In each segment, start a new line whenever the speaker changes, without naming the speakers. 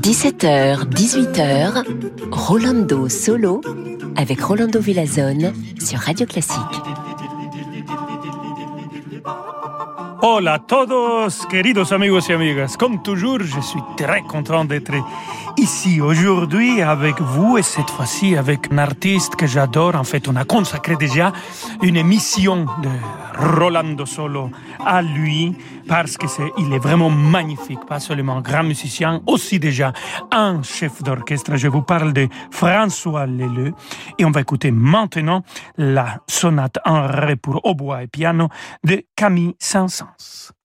17h, 18h, Rolando Solo avec Rolando Villazone sur Radio Classique.
Hola a todos, queridos amigos y amigas. Comme toujours, je suis très content d'être ici aujourd'hui avec vous et cette fois-ci avec un artiste que j'adore. En fait, on a consacré déjà une émission de Rolando Solo à lui parce que c'est, il est vraiment magnifique, pas seulement un grand musicien, aussi déjà un chef d'orchestre. Je vous parle de François Leleu et on va écouter maintenant la sonate en ré pour hautbois et piano de Camille Saint-Saëns.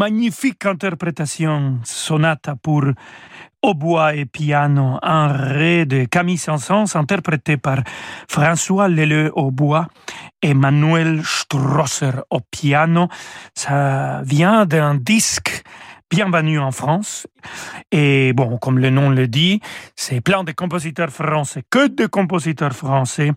Magnifique interprétation, sonata pour hautbois et piano, un ré de Camille Saint-Saëns interprété par François Leleu au bois et Manuel Strosser au piano. Ça vient d'un disque bienvenue en France. Et bon, comme le nom le dit, c'est plein de compositeurs français, que de compositeurs français.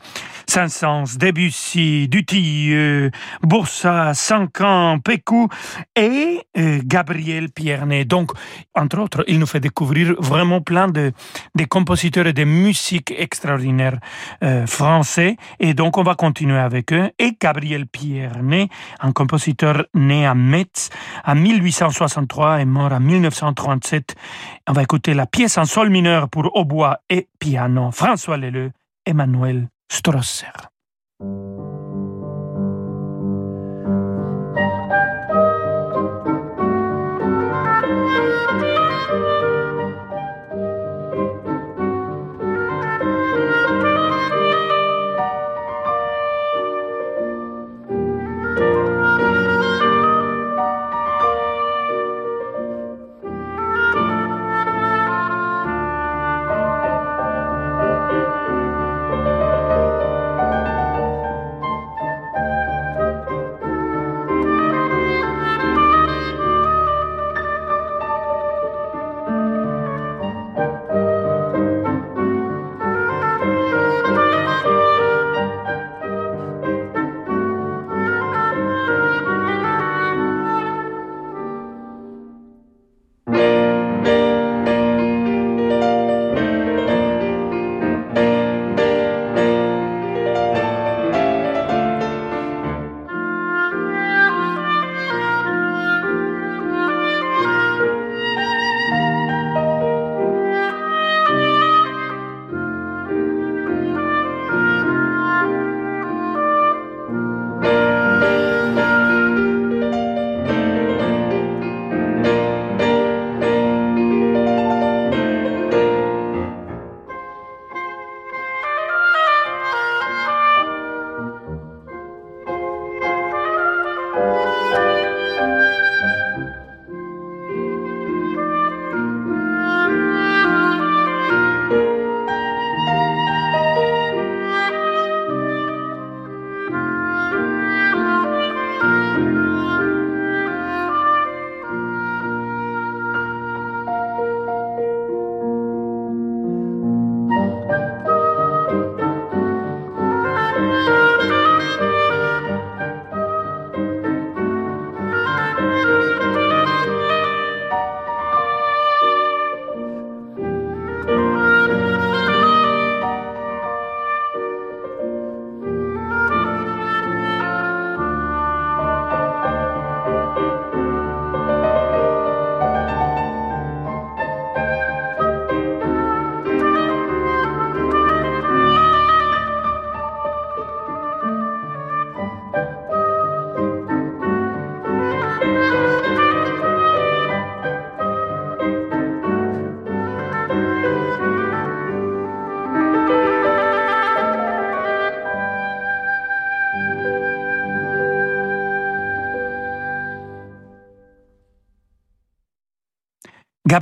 Saint-Saëns, Debussy, Dutilleux, Boursa, Sancan, Pécou et euh, Gabriel Piernet. Donc, entre autres, il nous fait découvrir vraiment plein de, compositeurs et de musiques extraordinaires euh, français. Et donc, on va continuer avec eux. Et Gabriel Piernet, un compositeur né à Metz en 1863 mort en 1937. On va écouter la pièce en sol mineur pour hautbois et piano. François Leleu, Emmanuel Strosser.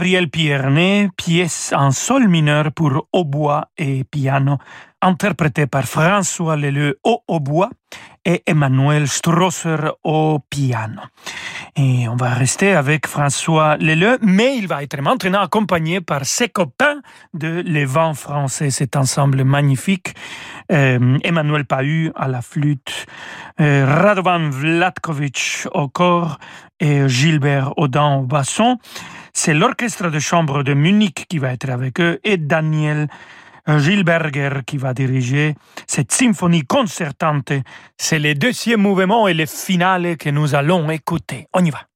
Gabriel Piernet, pièce en sol mineur pour hautbois et piano, interprétée par François Leleu au hautbois et Emmanuel Strosser au piano. Et on va rester avec François Leleu, mais il va être maintenant accompagné par ses copains de Les Vents français, cet ensemble magnifique. Euh, Emmanuel Pahu à la flûte, euh, Radovan Vlatkovic au corps et Gilbert Audin au basson. C'est l'orchestre de chambre de Munich qui va être avec eux et Daniel Gilberger qui va diriger cette symphonie concertante. C'est le deuxième mouvement et le finale que nous allons écouter. On y va.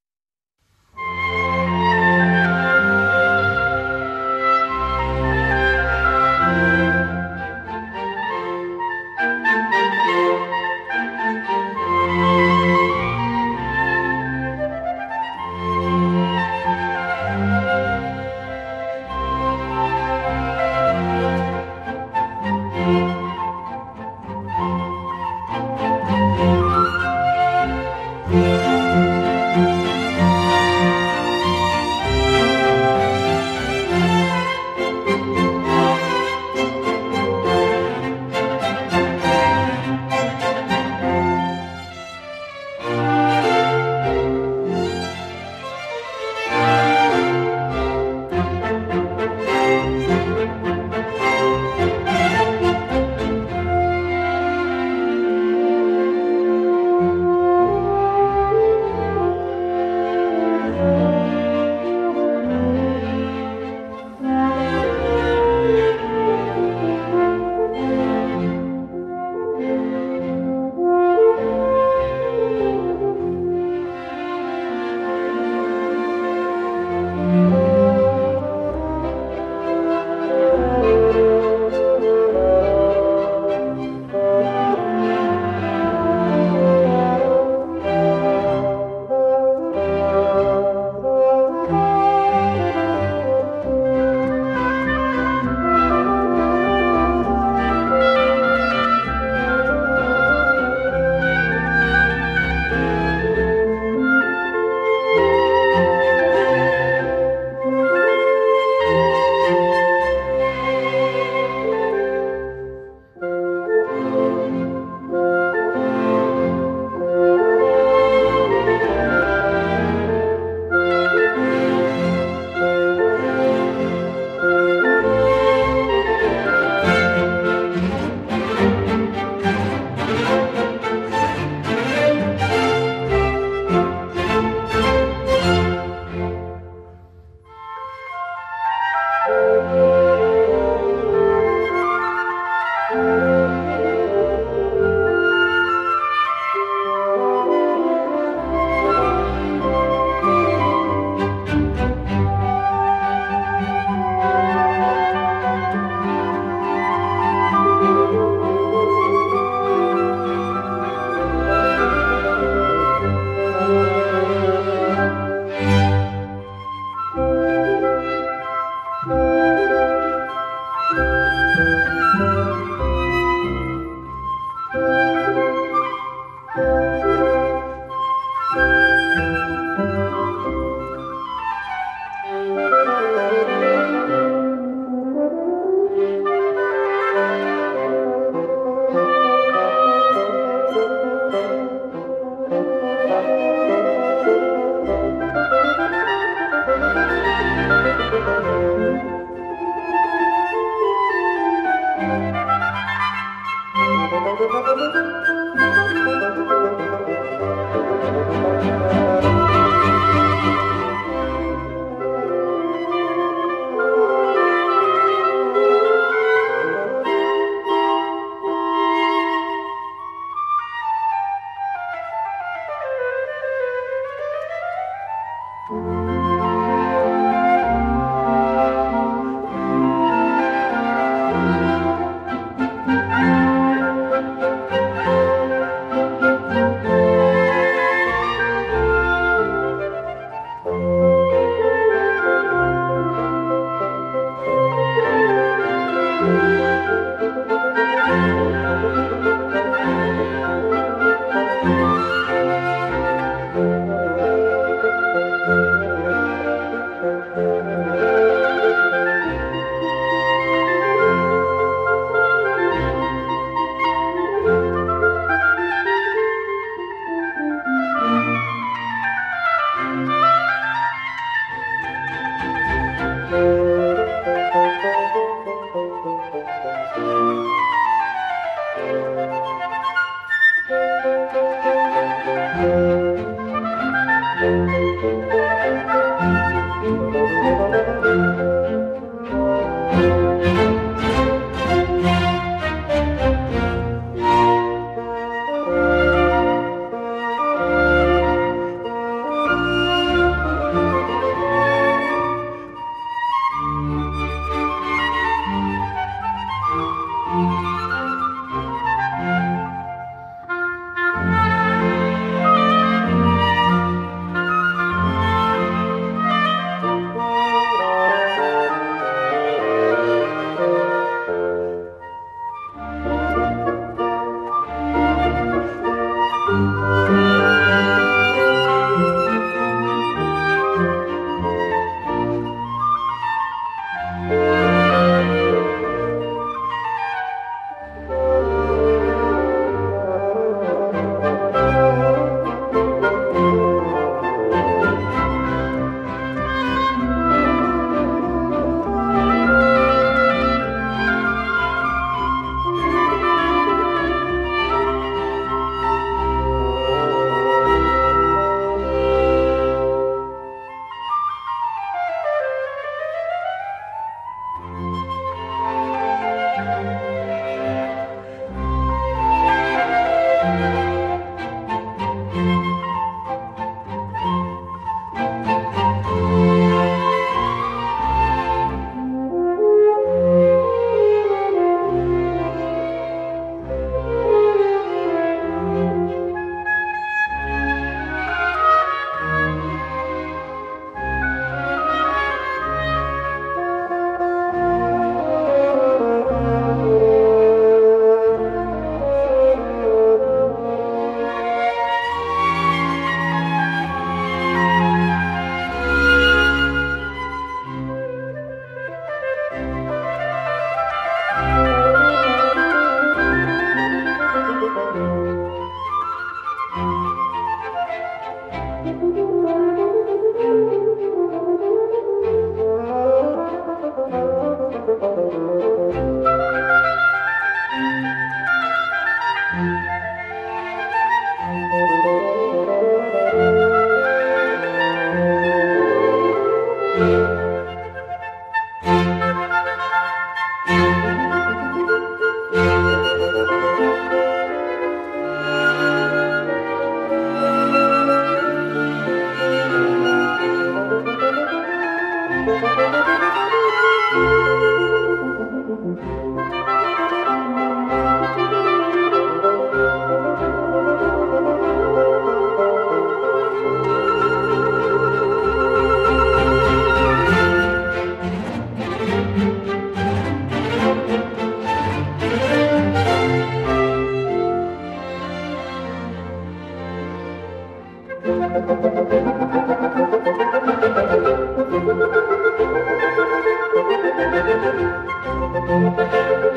Thank you.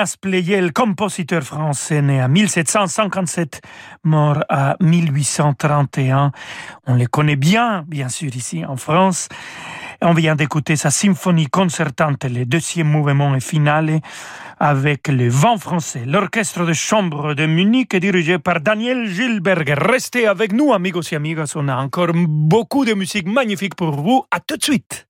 Ignace Pleyel, compositeur français né en 1757, mort à 1831. On le connaît bien, bien sûr, ici en France. On vient d'écouter sa symphonie concertante, le deuxième mouvement et finale, avec le vent français. L'orchestre de chambre de Munich dirigé par Daniel Gilberger. Restez avec nous, amigos et amigas. On a encore beaucoup de musique magnifique pour vous. À tout de suite.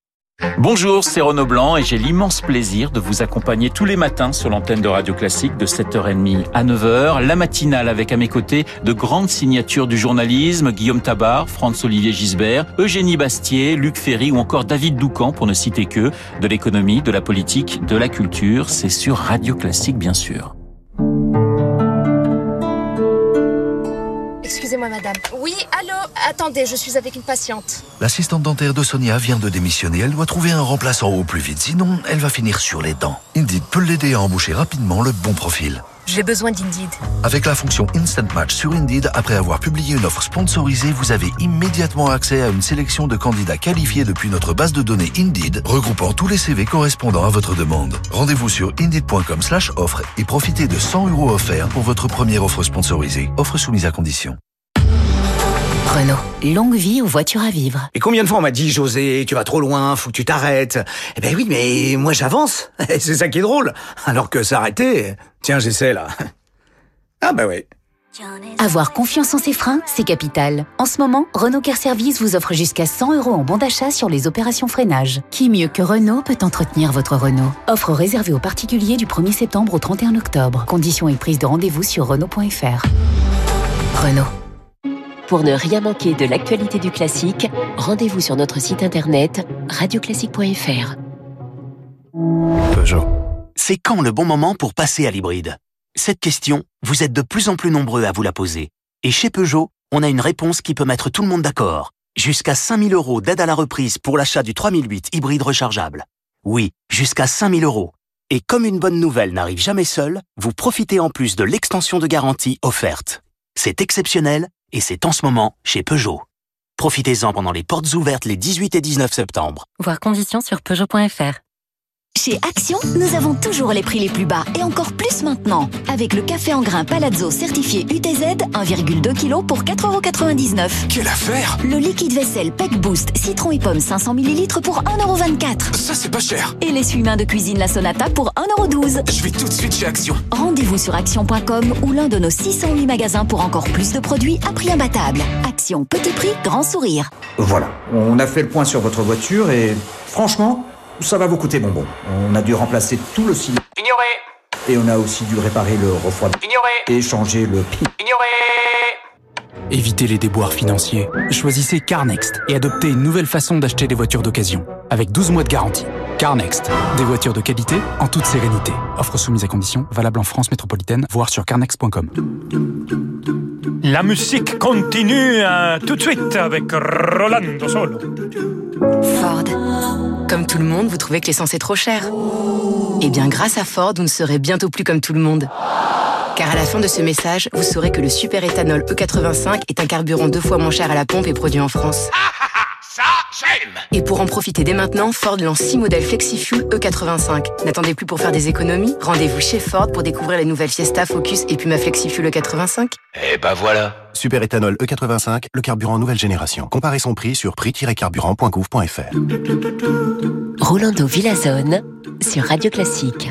Bonjour, c'est Renaud Blanc et j'ai l'immense plaisir de vous accompagner tous les matins sur l'antenne de Radio Classique de 7h30 à 9h. La matinale avec à mes côtés de grandes signatures du journalisme, Guillaume Tabar, Franz-Olivier Gisbert, Eugénie Bastier, Luc Ferry ou encore David Doucan pour ne citer que, de l'économie, de la politique, de la culture. C'est sur Radio Classique bien sûr.
Excusez-moi, madame. Oui, allô Attendez, je suis avec une patiente.
L'assistante dentaire de Sonia vient de démissionner. Elle doit trouver un remplaçant au plus vite, sinon elle va finir sur les dents. Indeed peut l'aider à embaucher rapidement le bon profil.
J'ai besoin d'Indeed.
Avec la fonction Instant Match sur Indeed, après avoir publié une offre sponsorisée, vous avez immédiatement accès à une sélection de candidats qualifiés depuis notre base de données Indeed, regroupant tous les CV correspondant à votre demande. Rendez-vous sur indeed.com slash offre et profitez de 100 euros offerts pour votre première offre sponsorisée. Offre soumise à condition.
Renault, longue vie aux voitures à vivre.
Et combien de fois on m'a dit, José, tu vas trop loin, faut que tu t'arrêtes. Eh ben oui, mais moi j'avance. C'est ça qui est drôle. Alors que s'arrêter, tiens, j'essaie là. Ah bah oui.
Avoir confiance en ses freins, c'est capital. En ce moment, Renault Care Service vous offre jusqu'à 100 euros en bon d'achat sur les opérations freinage. Qui mieux que Renault peut entretenir votre Renault? Offre réservée aux particuliers du 1er septembre au 31 octobre. Conditions et prise de rendez-vous sur Renault.fr. Renault. Pour ne rien manquer de l'actualité du classique, rendez-vous sur notre site internet radioclassique.fr.
Peugeot. C'est quand le bon moment pour passer à l'hybride? Cette question, vous êtes de plus en plus nombreux à vous la poser. Et chez Peugeot, on a une réponse qui peut mettre tout le monde d'accord. Jusqu'à 5000 euros d'aide à la reprise pour l'achat du 3008 hybride rechargeable. Oui, jusqu'à 5000 euros. Et comme une bonne nouvelle n'arrive jamais seule, vous profitez en plus de l'extension de garantie offerte. C'est exceptionnel et c'est en ce moment chez Peugeot. Profitez-en pendant les portes ouvertes les 18 et 19 septembre.
Voir conditions sur Peugeot.fr.
Chez Action, nous avons toujours les prix les plus bas et encore plus maintenant. Avec le café en grains Palazzo certifié UTZ, 1,2 kg pour 4,99€.
Quelle affaire
Le liquide vaisselle Peck Boost citron et pomme 500 ml pour 1,24€.
Ça, c'est pas cher.
Et l'essuie-main de cuisine La Sonata pour 1,12€.
Je vais tout de suite chez Action.
Rendez-vous sur action.com ou l'un de nos 608 magasins pour encore plus de produits à prix imbattable. Action, petit prix, grand sourire.
Voilà, on a fait le point sur votre voiture et franchement, ça va vous coûter bonbon. On a dû remplacer tout le ciment.
Ignoré
Et on a aussi dû réparer le refroidissement.
Ignoré
Et changer le pi.
Ignoré
Évitez les déboires financiers. Choisissez CarNext et adoptez une nouvelle façon d'acheter des voitures d'occasion. Avec 12 mois de garantie. CarNext. Des voitures de qualité en toute sérénité. Offre soumise à conditions. Valable en France métropolitaine. Voir sur carnext.com.
La musique continue euh, tout de suite avec Rolando Solo.
Ford. Comme tout le monde, vous trouvez que l'essence est trop chère Eh bien, grâce à Ford, vous ne serez bientôt plus comme tout le monde. Car à la fin de ce message, vous saurez que le super éthanol E85 est un carburant deux fois moins cher à la pompe et produit en France. Et pour en profiter dès maintenant, Ford lance 6 modèles FlexiFuel E85. N'attendez plus pour faire des économies Rendez-vous chez Ford pour découvrir les nouvelles Fiesta, Focus et Puma FlexiFuel E85.
Eh ben voilà
Super éthanol E85, le carburant nouvelle génération. Comparez son prix sur prix-carburant.gouv.fr.
Rolando Villazone sur Radio Classique.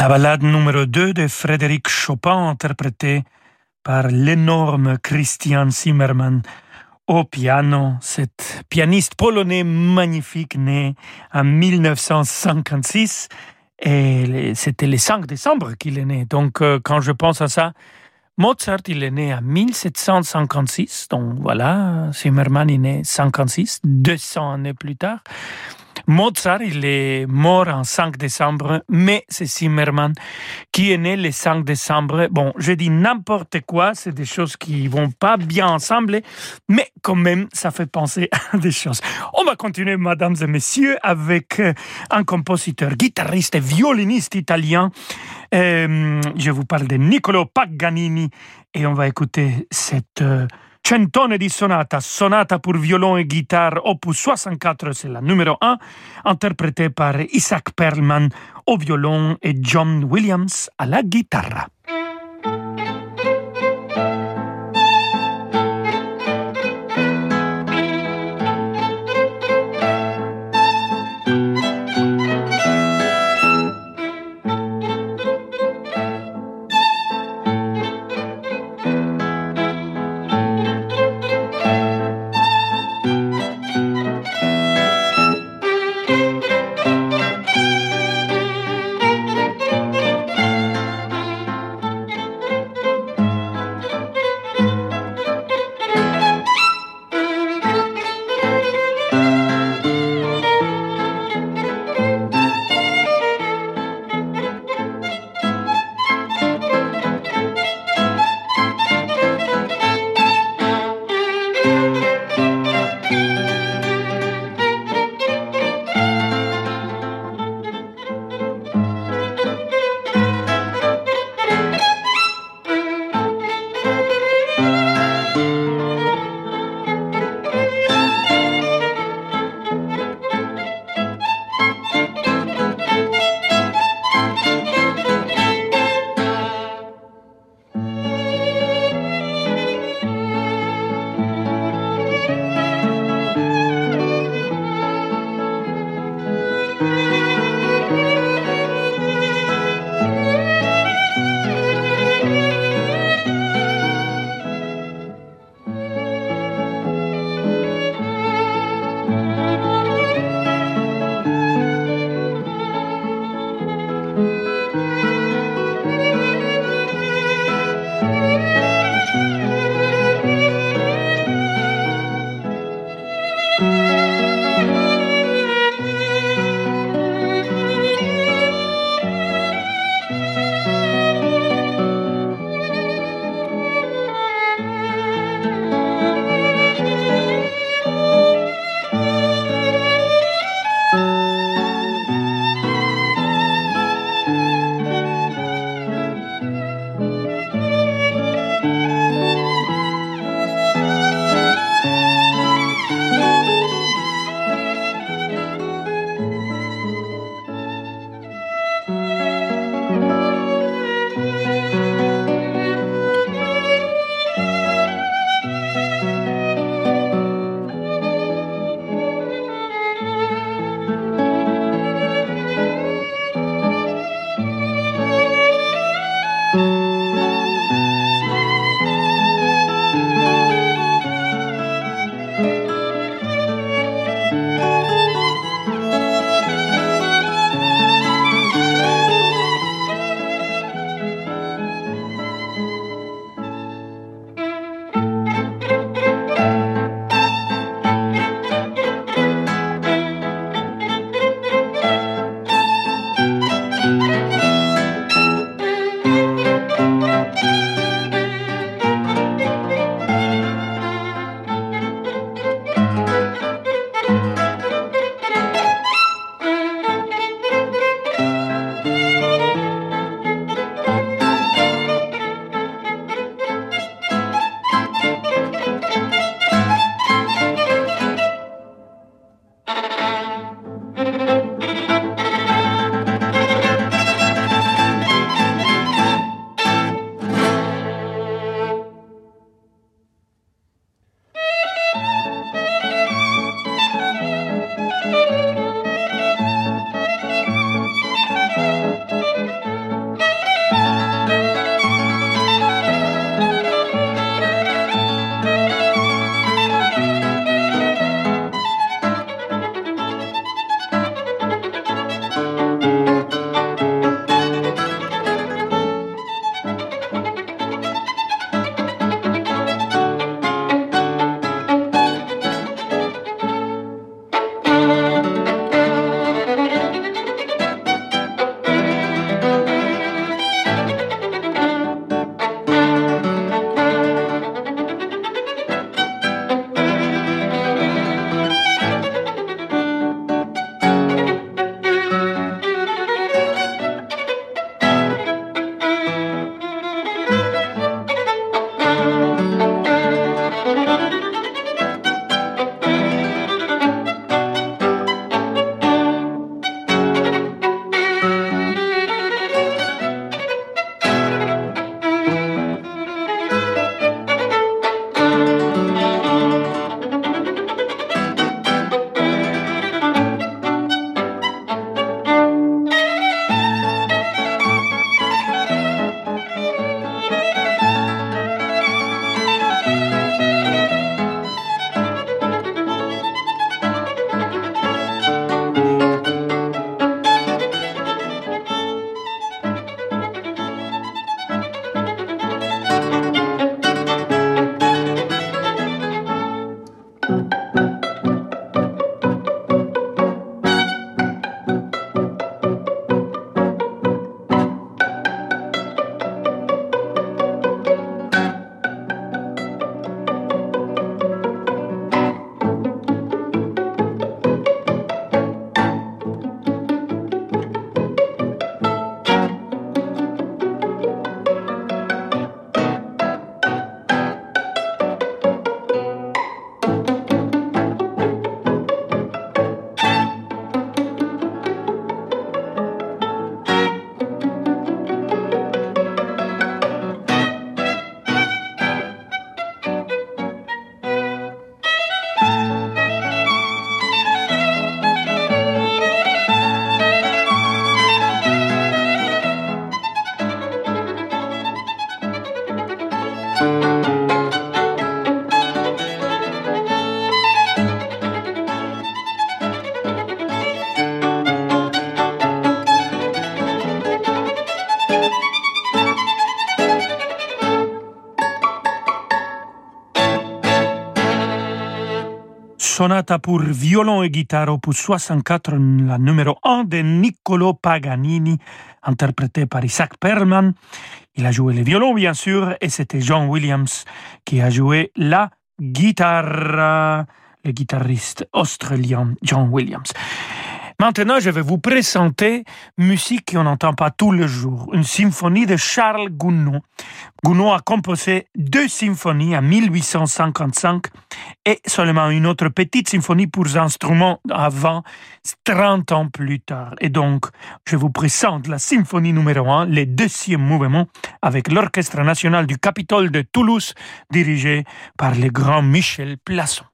La ballade numéro 2 de Frédéric Chopin, interprétée par l'énorme Christian Zimmermann au piano, cet pianiste polonais magnifique né en 1956 et c'était le 5 décembre qu'il est né. Donc euh, quand je pense à ça, Mozart il est né en 1756, donc voilà, Zimmermann est né 56, 200 années plus tard. Mozart, il est mort en 5 décembre, mais c'est Zimmermann qui est né le 5 décembre. Bon, je dis n'importe quoi, c'est des choses qui vont pas bien ensemble, mais quand même, ça fait penser à des choses. On va continuer, mesdames et messieurs, avec euh, un compositeur, guitariste et violiniste italien. Euh, je vous parle de Niccolo Paganini et on va écouter cette... Euh, Centone di sonata, sonata pour violon et guitare, opus 64, c'est la numéro 1, interprétée par Isaac Perlman au violon et John Williams à la guitare. Pour violon et guitare opus 64, la numéro 1 de Niccolo Paganini, interprété par Isaac Perlman. Il a joué le violon, bien sûr, et c'était John Williams qui a joué la guitare, le guitariste australien John Williams. Maintenant, je vais vous présenter musique qu'on n'entend pas tous les jours, une symphonie de Charles Gounod. Gounod a composé deux symphonies en 1855 et seulement une autre petite symphonie pour instruments avant 30 ans plus tard. Et donc, je vous présente la symphonie numéro 1, le deuxième mouvement, avec l'Orchestre national du Capitole de Toulouse, dirigé par le grand Michel Plasson.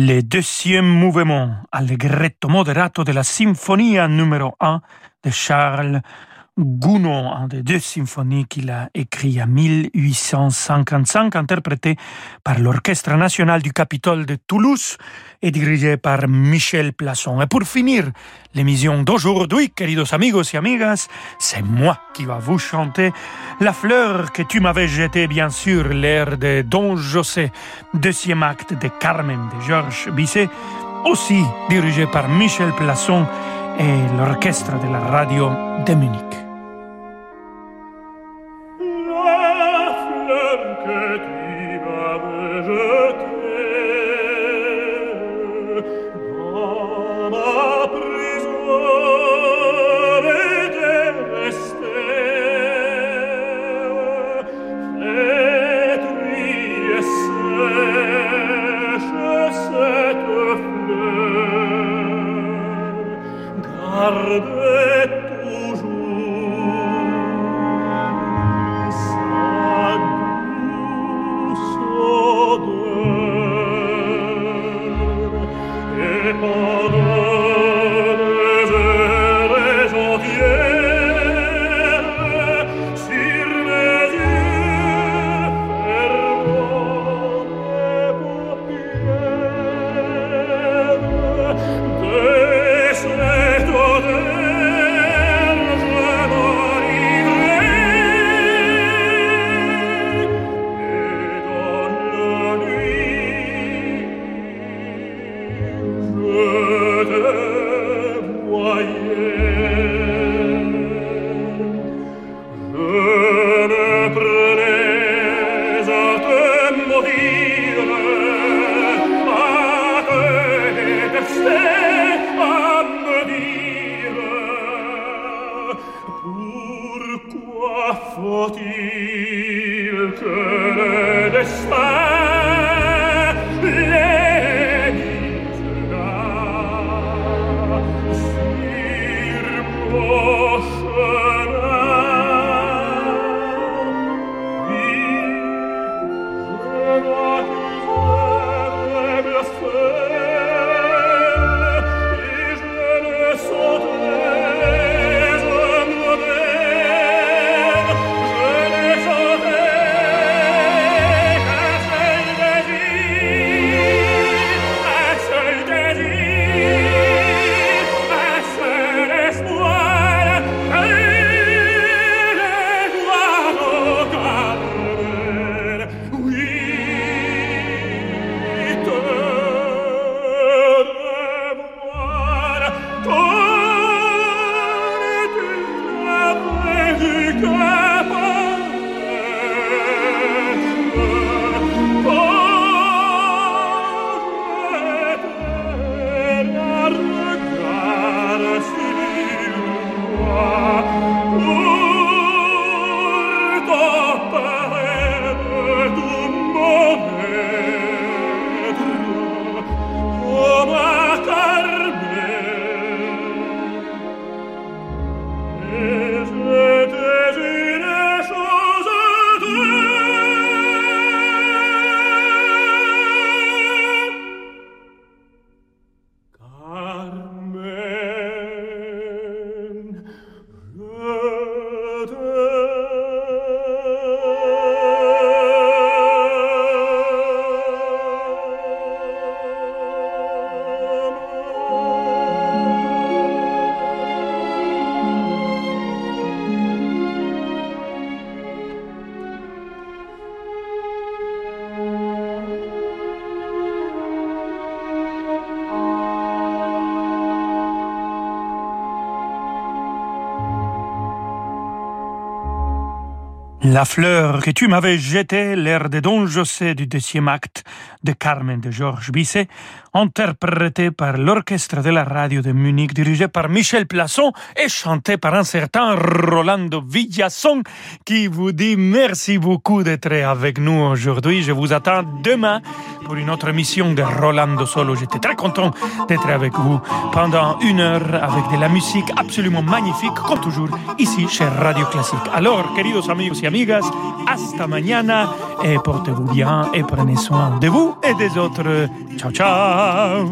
Le deuxième mouvement, allegretto moderato de la symphonie numéro 1 de Charles Gounod, un des deux symphonies qu'il a écrit en 1855, interprété par l'Orchestre national du Capitole de Toulouse et dirigé par Michel Plasson. Et pour finir l'émission d'aujourd'hui, queridos amigos et amigas, c'est moi qui va vous chanter La fleur que tu m'avais jetée, bien sûr, l'air de Don José, deuxième acte de Carmen de Georges Bizet, aussi dirigé par Michel Plasson et l'orchestre de la radio de Munich. La fleur que tu m'avais jetée, l'air de Don José du deuxième acte de Carmen de Georges Bizet, interprété par l'orchestre de la radio de Munich, dirigé par Michel Plasson et chanté par un certain Rolando Villasson, qui vous dit merci beaucoup d'être avec nous aujourd'hui. Je vous attends demain pour une autre émission de Rolando Solo. J'étais très content d'être avec vous pendant une heure avec de la musique absolument magnifique, comme toujours, ici chez Radio Classique. Alors, queridos amigos y amigas, hasta mañana et portez-vous bien et prenez soin de vous et des autres. Ciao, ciao